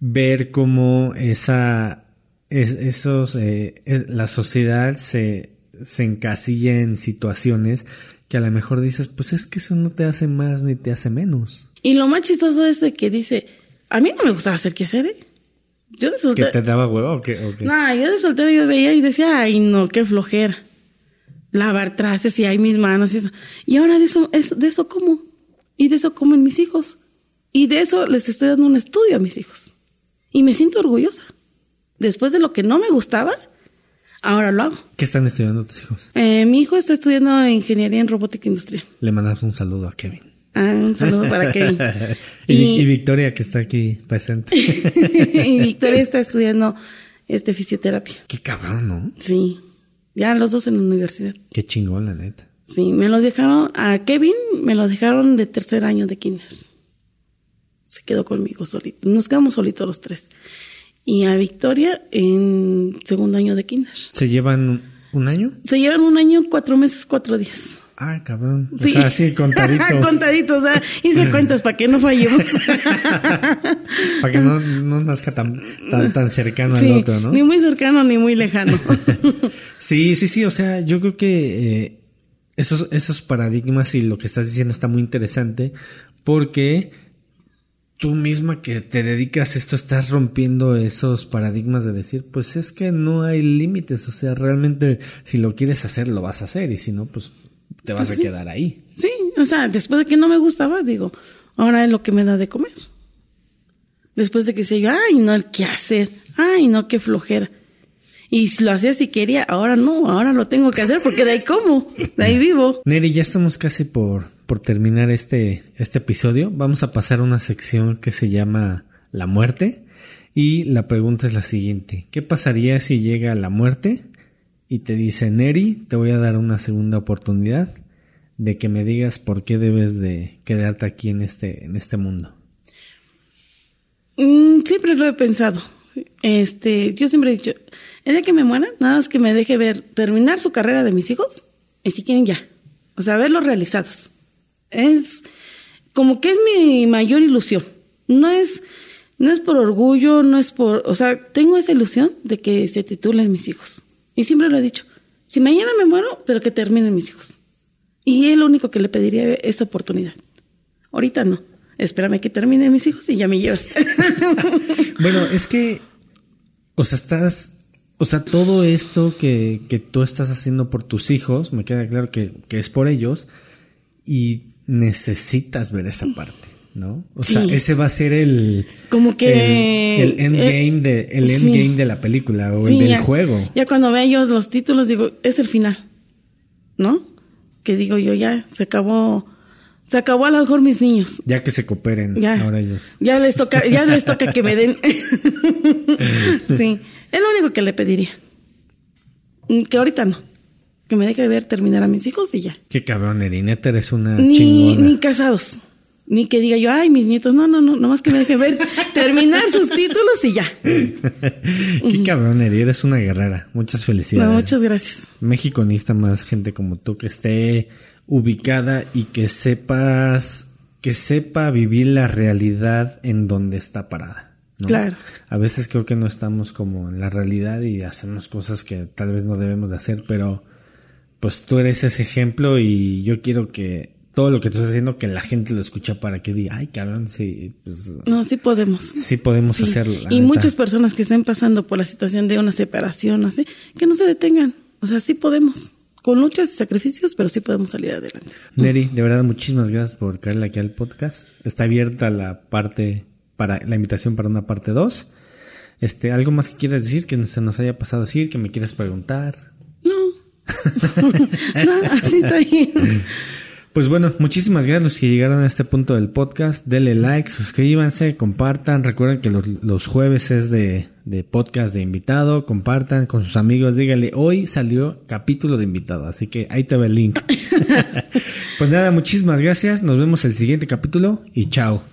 ver cómo esa, es- esos, eh, la sociedad se, se encasilla en situaciones que a lo mejor dices, pues es que eso no te hace más ni te hace menos. Y lo más chistoso es de que dice, a mí no me gustaba hacer qué hacer, ¿eh? Yo de ¿Que soltera, te daba huevo o qué? o qué? nah, yo de soltera yo veía y decía, ay no, qué flojera. Lavar trastes y hay mis manos y eso. Y ahora de eso, es, de eso como. Y de eso comen mis hijos. Y de eso les estoy dando un estudio a mis hijos. Y me siento orgullosa. Después de lo que no me gustaba, ahora lo hago. ¿Qué están estudiando tus hijos? Eh, mi hijo está estudiando ingeniería en robótica industrial. Le mandamos un saludo a Kevin. Ah, un saludo para Kevin. *laughs* y, Y- y Victoria, que está aquí presente. *laughs* y Victoria *laughs* está estudiando este fisioterapia. Qué cabrón, ¿no? Sí. Ya los dos en la universidad. Qué chingón, la neta. Sí, me los dejaron, a Kevin me lo dejaron de tercer año de kinder. Se quedó conmigo solito. Nos quedamos solitos los tres. Y a Victoria en segundo año de kinder. ¿Se llevan un año? Se llevan un año, cuatro meses, cuatro días. Ah, cabrón. O Sí. sea, sí, contadito. *laughs* Contadito, o sea, hice cuentas para que no fallemos. *laughs* Para que no, no nazca tan, tan, tan cercano Sí, al otro, ¿no? Ni muy cercano ni muy lejano. *laughs* Sí, sí, sí. O sea, yo creo que eh, esos, esos paradigmas y lo que estás diciendo está muy interesante porque tú misma que te dedicas a esto estás rompiendo esos paradigmas de decir, pues es que no hay límites. O sea, realmente si lo quieres hacer, lo vas a hacer y si no, pues te vas Pues a sí. quedar ahí. Sí, o sea, después de que no me gustaba, digo, ahora es lo que me da de comer. Después de que se yo, ay, no, el qué hacer, ay, no, qué flojera. Y si lo hacía si quería, ahora no, ahora lo tengo que hacer porque de ahí como, de ahí vivo. Neri, ya estamos casi por, por terminar este, este episodio. Vamos a pasar a una sección que se llama La muerte. Y la pregunta es la siguiente. ¿Qué pasaría si llega la muerte y te dice, Neri, te voy a dar una segunda oportunidad de que me digas por qué debes de quedarte aquí en este, en este mundo? Mm, siempre lo he pensado. Este, yo siempre he dicho, el que me muera, nada más que me deje ver, terminar su carrera de mis hijos, y si quieren ya. O O sea, verlos realizados. Es como que es mi mayor ilusión. No es, no es por orgullo, no es por, o sea, tengo esa ilusión de que se titulen mis hijos. Y siempre lo he dicho. Si mañana me muero, pero que terminen mis hijos. Y es lo único que le pediría esa oportunidad. Ahorita no. Espérame que terminen mis hijos y ya me llevas. *laughs* bueno, es que, o sea, estás, o sea, todo esto que, que tú estás haciendo por tus hijos, me queda claro que, que es por ellos y necesitas ver esa parte. ¿no? O sea, ese va a ser el como que el, endgame de el endgame de la película o el del juego. Ya cuando veo yo los títulos digo, es el final. ¿No? Que digo yo ya se acabó se acabó a lo mejor mis niños. Ya que se cooperen ya, ahora ellos. Ya les toca ya les toca que me den. *laughs* sí, es lo único que le pediría. Que ahorita no que me deje de ver terminar a mis hijos y ya. Qué cabrón, Erineta, eres una ni, chingona. Ni casados. Ni que diga yo, ay, mis nietos, no, no, no, nomás que me deje ver, *laughs* terminar sus títulos y ya. *laughs* Qué cabrón, Eri, eres una guerrera. Muchas felicidades. muchas gracias. México necesita más gente como tú que esté ubicada y que sepas, que sepa vivir la realidad en donde está parada. Claro. A veces creo que no estamos como en la realidad y hacemos cosas que tal vez no debemos de hacer, pero pues tú eres ese ejemplo y yo quiero que todo lo que tú estás haciendo, que la gente lo escucha para que diga, ay, cabrón, sí, pues... No, sí podemos. Sí podemos hacerlo. Y muchas personas que estén pasando por la situación de una separación, así, que no se detengan. O sea, sí podemos. Con luchas y sacrificios, pero sí podemos salir adelante. Neri, de verdad, muchísimas gracias por caerle aquí al podcast. Está abierta la parte, para la invitación para una parte 2. Este, ¿Algo más que quieras decir, que se nos haya pasado decir, que me quieras preguntar? no, *laughs* así está bien. Pues bueno, muchísimas gracias a los que llegaron a este punto del podcast. Denle like, suscríbanse, compartan. Recuerden que los, jueves es de, de, podcast de invitado. Compartan con sus amigos. Díganle, hoy salió capítulo de invitado. Así que ahí te va el link. *laughs* pues nada, muchísimas gracias. Nos vemos el siguiente capítulo y chao.